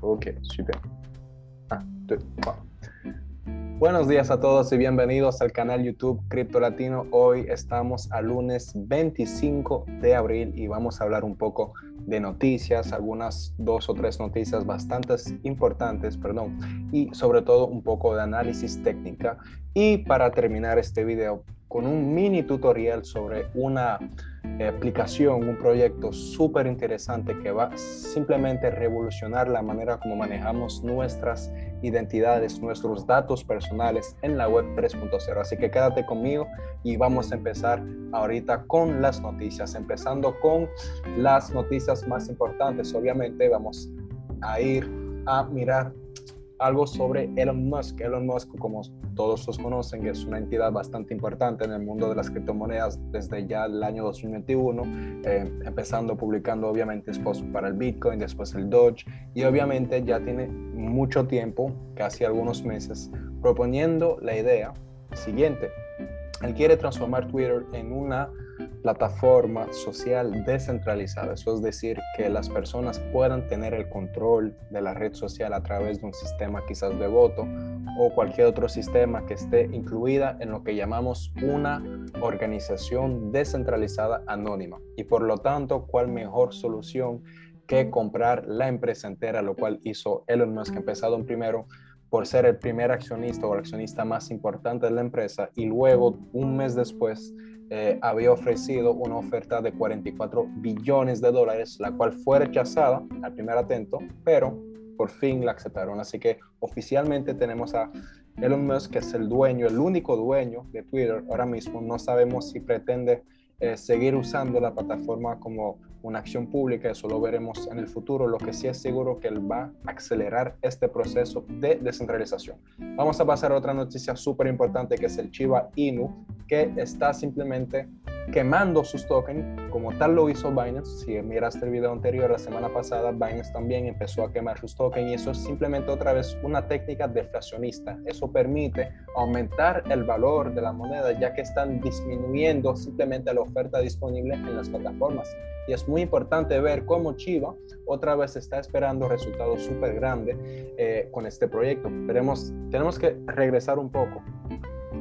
Ok, super. Ah, Buenos días a todos y bienvenidos al canal YouTube Cripto Latino. Hoy estamos a lunes 25 de abril y vamos a hablar un poco de noticias, algunas dos o tres noticias bastante importantes, perdón, y sobre todo un poco de análisis técnica. Y para terminar este video con un mini tutorial sobre una aplicación, un proyecto súper interesante que va simplemente revolucionar la manera como manejamos nuestras identidades, nuestros datos personales en la web 3.0. Así que quédate conmigo y vamos a empezar ahorita con las noticias, empezando con las noticias más importantes. Obviamente vamos a ir a mirar algo sobre Elon Musk. Elon Musk, como todos los conocen, es una entidad bastante importante en el mundo de las criptomonedas desde ya el año 2021, eh, empezando publicando obviamente después para el Bitcoin, después el Doge, y obviamente ya tiene mucho tiempo, casi algunos meses, proponiendo la idea siguiente. Él quiere transformar Twitter en una plataforma social descentralizada. Eso es decir, que las personas puedan tener el control de la red social a través de un sistema quizás de voto o cualquier otro sistema que esté incluida en lo que llamamos una organización descentralizada anónima. Y por lo tanto, ¿cuál mejor solución que comprar la empresa entera, lo cual hizo Elon Musk, empezado en primero por ser el primer accionista o el accionista más importante de la empresa y luego un mes después eh, había ofrecido una oferta de 44 billones de dólares, la cual fue rechazada al primer atento, pero por fin la aceptaron. Así que oficialmente tenemos a Elon Musk, que es el dueño, el único dueño de Twitter ahora mismo. No sabemos si pretende eh, seguir usando la plataforma como una acción pública, eso lo veremos en el futuro. Lo que sí es seguro que él va a acelerar este proceso de descentralización. Vamos a pasar a otra noticia súper importante que es el Chiva Inu, que está simplemente quemando sus tokens, como tal lo hizo Binance. Si miraste el video anterior, la semana pasada, Binance también empezó a quemar sus tokens y eso es simplemente otra vez una técnica deflacionista. Eso permite aumentar el valor de la moneda ya que están disminuyendo simplemente la oferta disponible en las plataformas. Y es muy importante ver cómo Chiva otra vez está esperando resultados súper grandes eh, con este proyecto. Veremos, tenemos que regresar un poco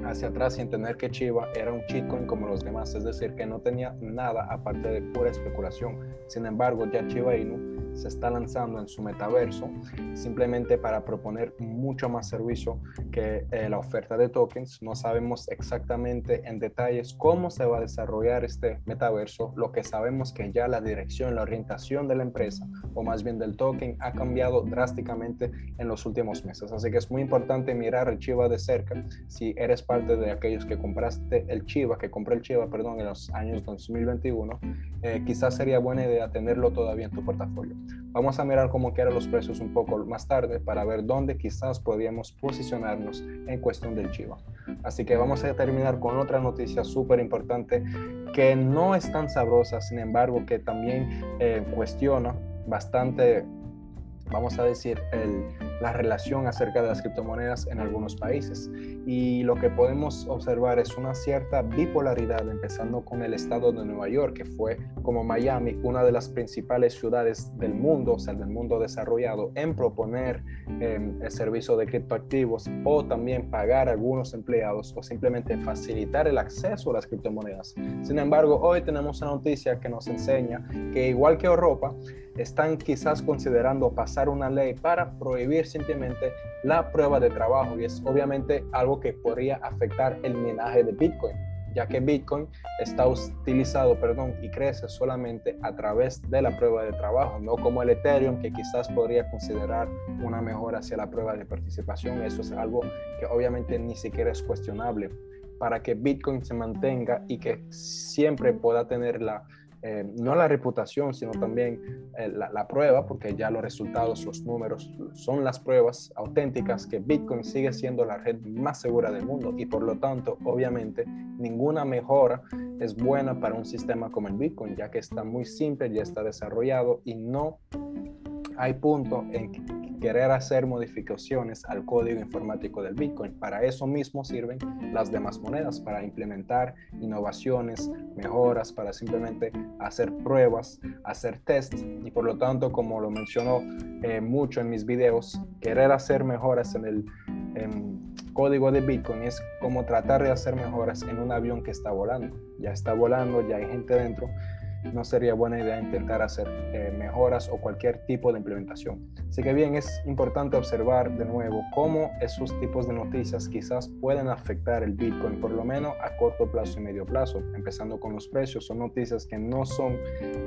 hacia atrás sin tener que Chiva era un shitcoin como los demás, es decir, que no tenía nada aparte de pura especulación. Sin embargo, ya Chiva Inu se está lanzando en su metaverso simplemente para proponer mucho más servicio que eh, la oferta de tokens. No sabemos exactamente en detalles cómo se va a desarrollar este metaverso. Lo que sabemos que ya la dirección, la orientación de la empresa o más bien del token ha cambiado drásticamente en los últimos meses. Así que es muy importante mirar el Chiva de cerca. Si eres parte de aquellos que compraste el Chiva, que compré el Chiva, perdón, en los años 2021, eh, quizás sería buena idea tenerlo todavía en tu portafolio. Vamos a mirar cómo quedan los precios un poco más tarde para ver dónde quizás podríamos posicionarnos en cuestión del Chiva. Así que vamos a terminar con otra noticia súper importante que no es tan sabrosa, sin embargo, que también eh, cuestiona bastante, vamos a decir, el, la relación acerca de las criptomonedas en algunos países. Y lo que podemos observar es una cierta bipolaridad, empezando con el estado de Nueva York, que fue como Miami, una de las principales ciudades del mundo, o sea, del mundo desarrollado, en proponer em, el servicio de criptoactivos o también pagar a algunos empleados o simplemente facilitar el acceso a las criptomonedas. Sin embargo, hoy tenemos una noticia que nos enseña que igual que Europa, están quizás considerando pasar una ley para prohibir simplemente la prueba de trabajo y es obviamente algo que podría afectar el minaje de Bitcoin, ya que Bitcoin está utilizado, perdón, y crece solamente a través de la prueba de trabajo, no como el Ethereum que quizás podría considerar una mejora hacia la prueba de participación. Eso es algo que obviamente ni siquiera es cuestionable para que Bitcoin se mantenga y que siempre pueda tener la eh, no la reputación, sino también eh, la, prueba, porque ya los resultados, los números son las pruebas auténticas que Bitcoin sigue siendo la red más segura del mundo y por lo tanto, obviamente, ninguna mejora es buena para un sistema como el Bitcoin, ya que está muy simple, ya está desarrollado y no hay punto en querer hacer modificaciones al código informático del Bitcoin. Para eso mismo sirven las demás monedas, para implementar innovaciones, mejoras, para simplemente hacer pruebas, hacer tests y por lo tanto, como lo menciono eh, mucho en mis videos, querer hacer mejoras en el código de Bitcoin es como tratar de hacer mejoras en un avión que está volando. Ya está volando, ya hay gente dentro no sería buena idea intentar hacer eh, mejoras o cualquier tipo de implementación. Así que bien, es importante observar de nuevo cómo esos tipos de noticias quizás pueden afectar el Bitcoin, por lo menos a corto plazo y medio plazo, empezando con los precios. Son noticias que no son,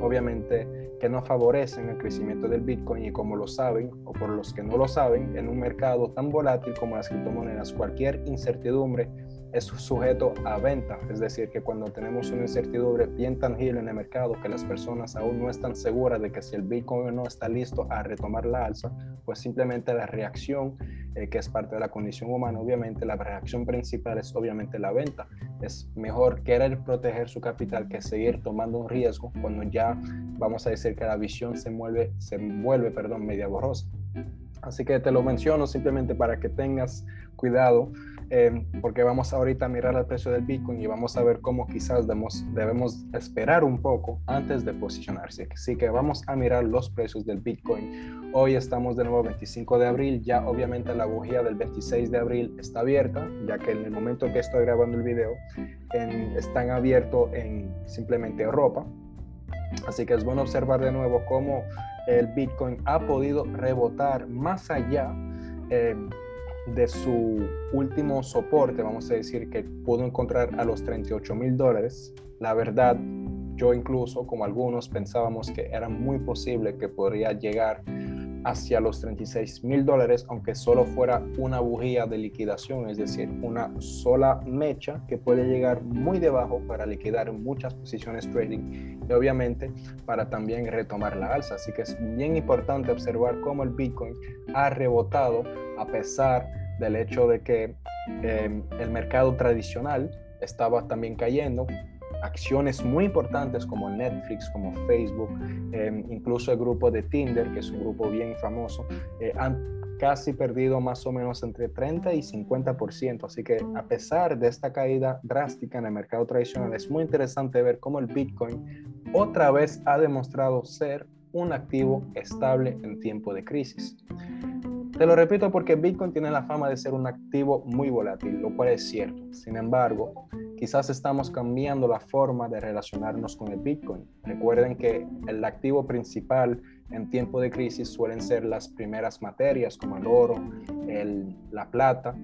obviamente, que no favorecen el crecimiento del Bitcoin y como lo saben, o por los que no lo saben, en un mercado tan volátil como las criptomonedas, cualquier incertidumbre es sujeto a venta, es decir, que cuando tenemos una incertidumbre bien tangible en el mercado, que las personas aún no están seguras de que si el Bitcoin no está listo a retomar la alza, pues simplemente la reacción, eh, que es parte de la condición humana, obviamente la reacción principal es obviamente la venta. Es mejor querer proteger su capital que seguir tomando un riesgo cuando ya vamos a decir que la visión se mueve, se vuelve, perdón, media borrosa. Así que te lo menciono simplemente para que tengas cuidado eh, porque vamos ahorita a mirar el precio del Bitcoin y vamos a ver cómo quizás debemos, debemos esperar un poco antes de posicionarse. Así que vamos a mirar los precios del Bitcoin. Hoy estamos de nuevo 25 de abril, ya obviamente la bujía del 26 de abril está abierta, ya que en el momento que estoy grabando el video están abiertos en simplemente Europa. Así que es bueno observar de nuevo cómo el Bitcoin ha podido rebotar más allá. Eh, de su último soporte, vamos a decir que pudo encontrar a los 38 mil dólares, la verdad, yo incluso, como algunos, pensábamos que era muy posible que podría llegar hacia los 36 mil dólares, aunque solo fuera una bujía de liquidación, es decir, una sola mecha que puede llegar muy debajo para liquidar muchas posiciones trading y obviamente para también retomar la alza. Así que es bien importante observar cómo el Bitcoin ha rebotado a pesar del hecho de que em, el mercado tradicional estaba también cayendo, acciones muy importantes como Netflix, como Facebook, eh, incluso el grupo de Tinder, que es un grupo bien famoso, eh, han casi perdido más o menos entre 30 y 50%. Así que a pesar de esta caída drástica en el mercado tradicional, es muy interesante ver cómo el Bitcoin otra vez ha demostrado ser un activo estable en tiempo de crisis. Te lo repito porque Bitcoin tiene la fama de ser un activo muy volátil, lo cual es cierto. Sin embargo, quizás estamos cambiando la forma de relacionarnos con el Bitcoin. Recuerden que el activo principal en tiempo de crisis suelen ser las primeras materias como el oro, la plata,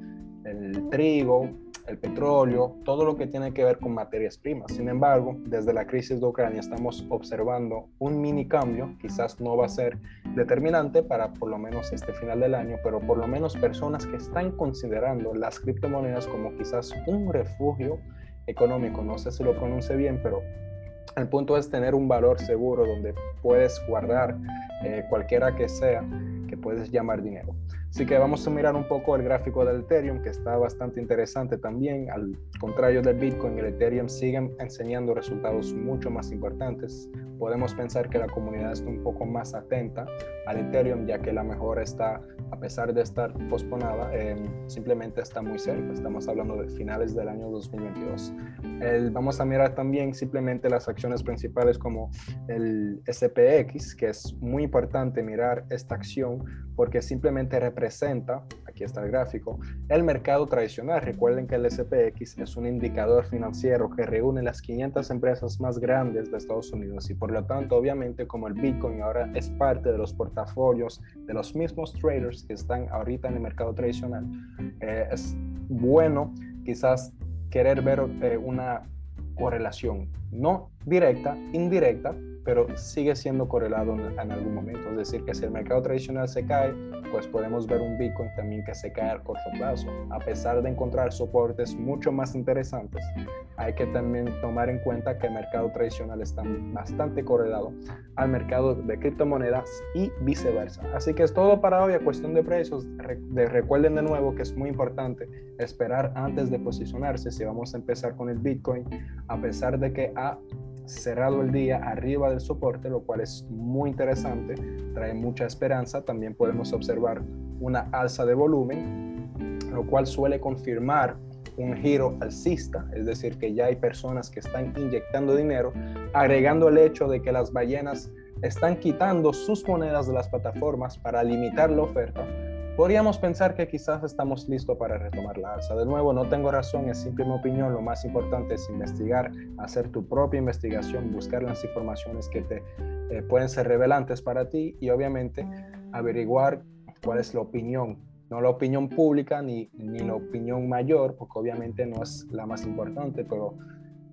el trigo, el petróleo, todo lo que tiene que ver con materias primas. Sin embargo, desde la crisis de Ucrania estamos observando un mini cambio, quizás no va a ser determinante para por lo menos este final del año, pero por lo menos personas que están considerando las criptomonedas como quizás un refugio económico. No sé si lo pronuncie bien, pero el punto es tener un valor seguro donde puedes guardar eh, cualquiera que sea que puedes llamar dinero. Así que vamos a mirar un poco el gráfico del Ethereum, que está bastante interesante también. Al contrario del Bitcoin, el Ethereum sigue enseñando resultados mucho más importantes. Podemos pensar que la comunidad está un poco más atenta al Ethereum, ya que la mejora está, a pesar de estar posponada, eh, simplemente está muy cerca. Estamos hablando de finales del año 2022. vamos a mirar también simplemente las acciones principales como el SPX, que es muy importante mirar esta acción porque simplemente representa, aquí está el gráfico, el mercado tradicional. Recuerden que el SPX es un indicador financiero que reúne las 500 empresas más grandes de Estados Unidos y por lo tanto, obviamente, como el Bitcoin ahora es parte de los portafolios de los mismos traders que están ahorita en el mercado tradicional, eh, es bueno quizás querer ver eh, una correlación, no directa, indirecta, pero sigue siendo correlado en, algún momento. Es decir, que si el mercado tradicional se cae, pues podemos ver un Bitcoin también que se cae a corto plazo. A pesar de encontrar soportes mucho más interesantes, hay que también tomar en cuenta que el mercado tradicional está bastante correlado al mercado de criptomonedas y viceversa. Así que es todo para hoy a cuestión de precios. recuerden de nuevo que es muy importante esperar antes de posicionarse si vamos a empezar con el Bitcoin, a pesar de que ha cerrado el día arriba del soporte, lo cual es muy interesante, trae mucha esperanza. También podemos observar una alza de volumen, lo cual suele confirmar un giro alcista, es decir, que ya hay personas que están inyectando dinero, agregando el hecho de que las ballenas están quitando sus monedas de las plataformas para limitar la oferta, podríamos pensar que quizás estamos listos para retomar la alza. De nuevo, no tengo razón, es simple mi opinión. Lo más importante es investigar, hacer tu propia investigación, buscar las informaciones que te eh, pueden ser revelantes para ti y obviamente averiguar cuál es la opinión no la opinión pública ni, ni la opinión mayor, porque obviamente no es la más importante, pero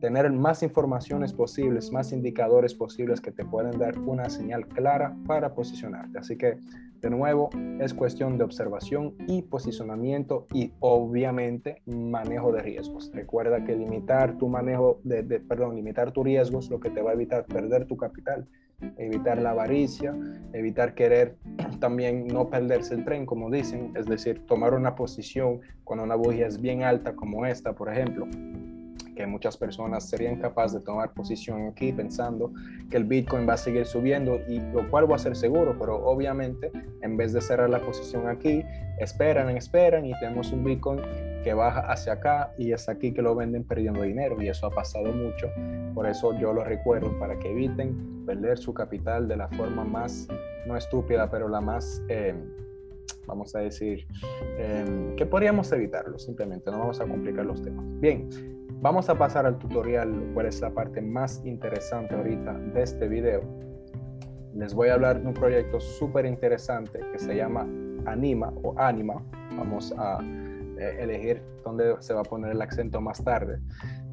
tener más informaciones posibles, más indicadores posibles que te pueden dar una señal clara para posicionarte. Así que, de nuevo, es cuestión de observación y posicionamiento y obviamente manejo de riesgos. Recuerda que limitar tu manejo de, perdón, limitar tus riesgos lo que te va a evitar perder tu capital, evitar la avaricia, evitar querer también no perderse el tren, como dicen, es decir, tomar una posición cuando una bujía es bien alta como esta, por ejemplo, que muchas personas serían capaces de tomar posición aquí pensando que el Bitcoin va a seguir subiendo y lo cual va a ser seguro, pero obviamente en vez de cerrar la posición aquí, esperan, esperan y tenemos un Bitcoin que baja hacia acá y es aquí que lo venden perdiendo dinero y eso ha pasado mucho. Por eso yo lo recuerdo para que eviten perder su capital de la forma más, no estúpida, pero la más... Eh, vamos a decir, eh, que podríamos evitarlo simplemente, no vamos a complicar los temas. Bien, Vamos a pasar al tutorial, cuál es la parte más interesante ahorita de este video. Les voy a hablar de un proyecto súper interesante que se llama Anima o Anima. Vamos a eh, elegir dónde se va a poner el acento más tarde.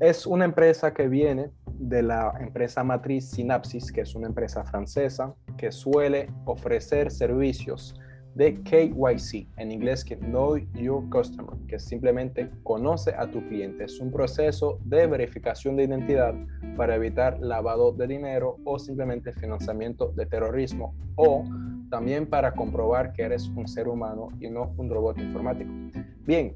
Es una empresa que viene de la empresa matriz Synapsis, que es una empresa francesa que suele ofrecer servicios de KYC, en inglés que Know Your Customer, que simplemente conoce a tu cliente. Es un proceso de verificación de identidad para evitar lavado de dinero o simplemente financiamiento de terrorismo o también para comprobar que eres un ser humano y no un robot informático. Bien,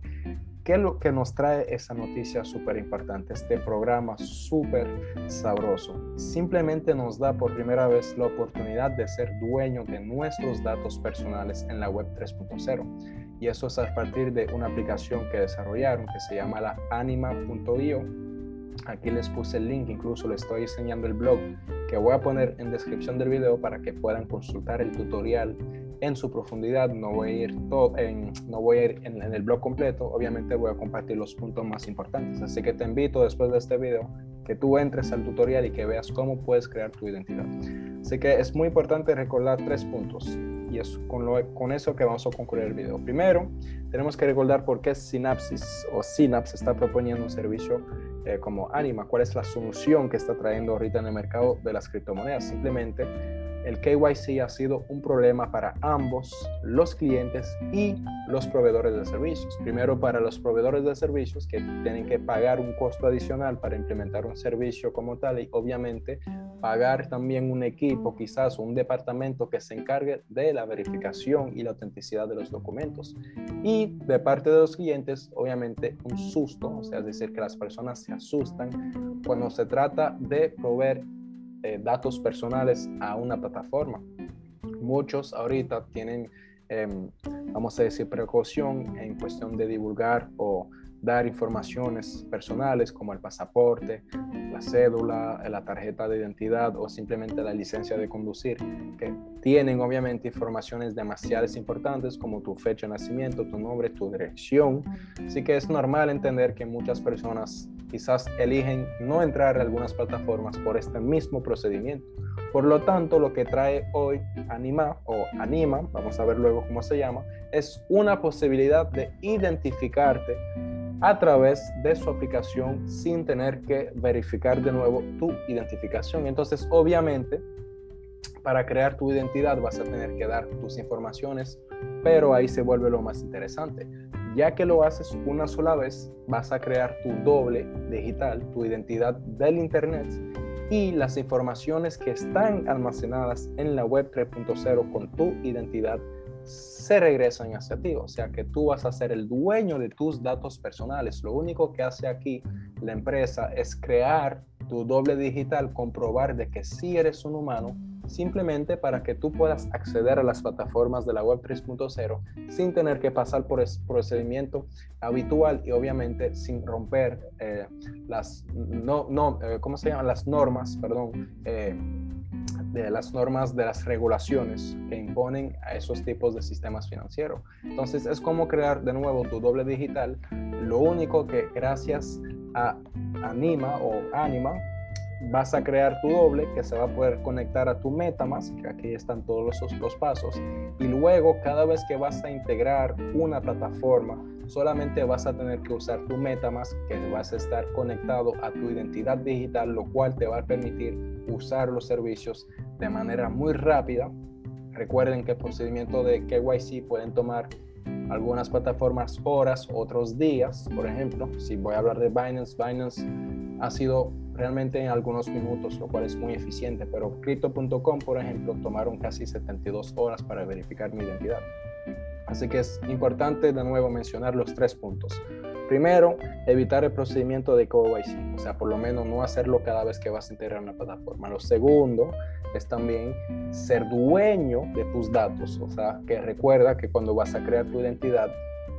¿Qué es lo que nos trae esa noticia súper importante? Este programa súper sabroso. Simplemente nos da por primera vez la oportunidad de ser dueño de nuestros datos personales en la web 3.0. Y eso es a partir de una aplicación que desarrollaron que se llama la anima.io. Aquí les puse el link, incluso les estoy enseñando el blog que voy a poner en descripción del video para que puedan consultar el tutorial en su profundidad. No voy a ir, todo en, no voy a ir en, el blog completo, obviamente voy a compartir los puntos más importantes. Así que te invito después de este video que tú entres al tutorial y que veas cómo puedes crear tu identidad. Así que es muy importante recordar tres puntos y es con, lo, con eso que vamos a concluir el video. Primero, tenemos que recordar por qué Synapsis o Synapse está proponiendo un servicio eh, como Anima, cuál es la solución que está trayendo ahorita en el mercado de las criptomonedas. Simplemente el KYC ha sido un problema para ambos, los clientes y los proveedores de servicios. Primero para los proveedores de servicios que tienen que pagar un costo adicional para implementar un servicio como tal y obviamente pagar también un equipo quizás un departamento que se encargue de la verificación y la autenticidad de los documentos. Y de parte de los clientes, obviamente un susto, o sea, es decir, que las personas se asustan cuando se trata de proveer eh, datos personales a una plataforma. Muchos ahorita tienen, em, vamos a decir, precaución en cuestión de divulgar o dar informaciones personales como el pasaporte, la cédula, la tarjeta de identidad o simplemente la licencia de conducir, que tienen obviamente informaciones demasiado importantes como tu fecha de nacimiento, tu nombre, tu dirección. Así que es normal entender que muchas personas quizás eligen no entrar a algunas plataformas por este mismo procedimiento. Por lo tanto, lo que trae hoy Anima o Anima, vamos a ver luego cómo se llama, es una posibilidad de identificarte a través de su aplicación sin tener que verificar de nuevo tu identificación. Entonces, obviamente, para crear tu identidad vas a tener que dar tus informaciones, pero ahí se vuelve lo más interesante. Ya que lo haces una sola vez, vas a crear tu doble digital, tu identidad del Internet y las informaciones que están almacenadas en la web 3.0 con tu identidad se regresan hacia ti. O sea que tú vas a ser el dueño de tus datos personales. Lo único que hace aquí la empresa es crear tu doble digital comprobar de que sí eres un humano simplemente para que tú puedas acceder a las plataformas de la web 3.0 sin tener que pasar por el procedimiento habitual y obviamente sin romper eh, las no, no eh, ¿cómo se llaman? las normas, perdón, eh, de las normas de las regulaciones que imponen a esos tipos de sistemas financieros. Entonces es como crear de nuevo tu doble digital, lo único que gracias a Anima o Anima vas a crear tu doble que se va a poder conectar a tu MetaMask, que aquí están todos los, los pasos, y luego cada vez que vas a integrar una plataforma, solamente vas a tener que usar tu MetaMask, que vas a estar conectado a tu identidad digital, lo cual te va a permitir usar los servicios de manera muy rápida. Recuerden que el procedimiento de KYC pueden tomar algunas plataformas horas, otros días. Por ejemplo, si voy a hablar de Binance, Binance ha sido realmente en algunos minutos, lo cual es muy eficiente, pero crypto.com, por ejemplo, tomaron casi 72 horas para verificar mi identidad. Así que es importante de nuevo mencionar los tres puntos. Primero, evitar el procedimiento de KYC, o sea, por lo menos no hacerlo cada vez que vas a integrar una plataforma. Lo segundo es también ser dueño de tus datos, o sea, que recuerda que cuando vas a crear tu identidad,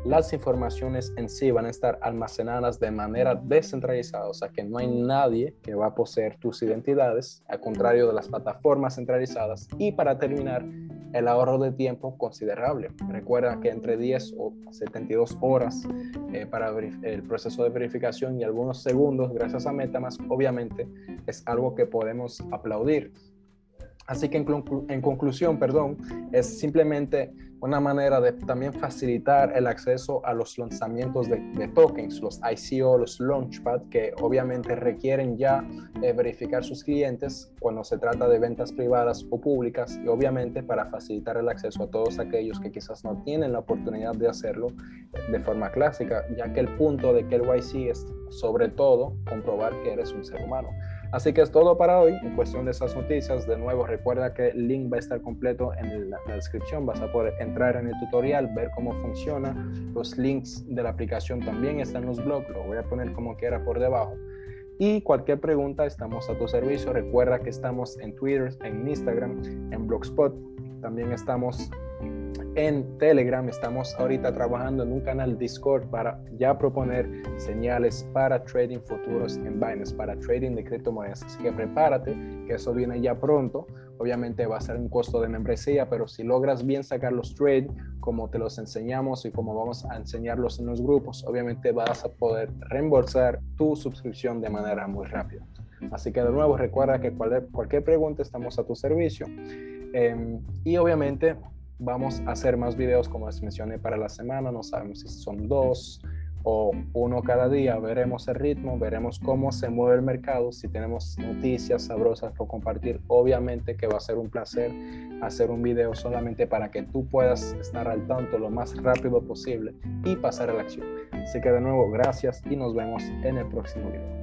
las informaciones en sí van a estar almacenadas de manera descentralizada, o sea que no hay nadie que va a poseer tus identidades, al contrario de las plataformas centralizadas. Y para terminar, el ahorro de tiempo considerable. Recuerda que entre 10 o 72 horas eh, para el proceso de verificación y algunos segundos gracias a Metamask, obviamente es algo que podemos aplaudir. Así que en, conclusión, perdón, es simplemente una manera de también facilitar el acceso a los lanzamientos de, tokens, los ICO, los Launchpad, que obviamente requieren ya eh, verificar sus clientes cuando se trata de ventas privadas o públicas y obviamente para facilitar el acceso a todos aquellos que quizás no tienen la oportunidad de hacerlo de forma clásica, ya que el punto de que el YC es sobre todo comprobar que eres un ser humano. Así que es todo para hoy en cuestión de esas noticias. De nuevo, recuerda que el link va a estar completo en la, descripción. Vas a poder entrar en el tutorial, ver cómo funciona. Los links de la aplicación también están en los blogs. Lo voy a poner como quiera por debajo. Y cualquier pregunta, estamos a tu servicio. Recuerda que estamos en Twitter, en Instagram, en Blogspot. También estamos en Telegram. Estamos ahorita trabajando en un canal Discord para ya proponer señales para trading futuros en Binance, para trading de criptomonedas. Así que prepárate, que eso viene ya pronto. Obviamente va a ser un costo de membresía, pero si logras bien sacar los trades como te los enseñamos y como vamos a enseñarlos en los grupos, obviamente vas a poder reembolsar tu suscripción de manera muy rápida. Así que de nuevo recuerda que cualquier, pregunta estamos a tu servicio. Em, y obviamente vamos a hacer más videos como les mencioné para la semana, no sabemos si son dos o uno cada día, veremos el ritmo, veremos cómo se mueve el mercado, si tenemos noticias sabrosas por compartir, obviamente que va a ser un placer hacer un video solamente para que tú puedas estar al tanto lo más rápido posible y pasar a la acción. Así que de nuevo, gracias y nos vemos en el próximo video.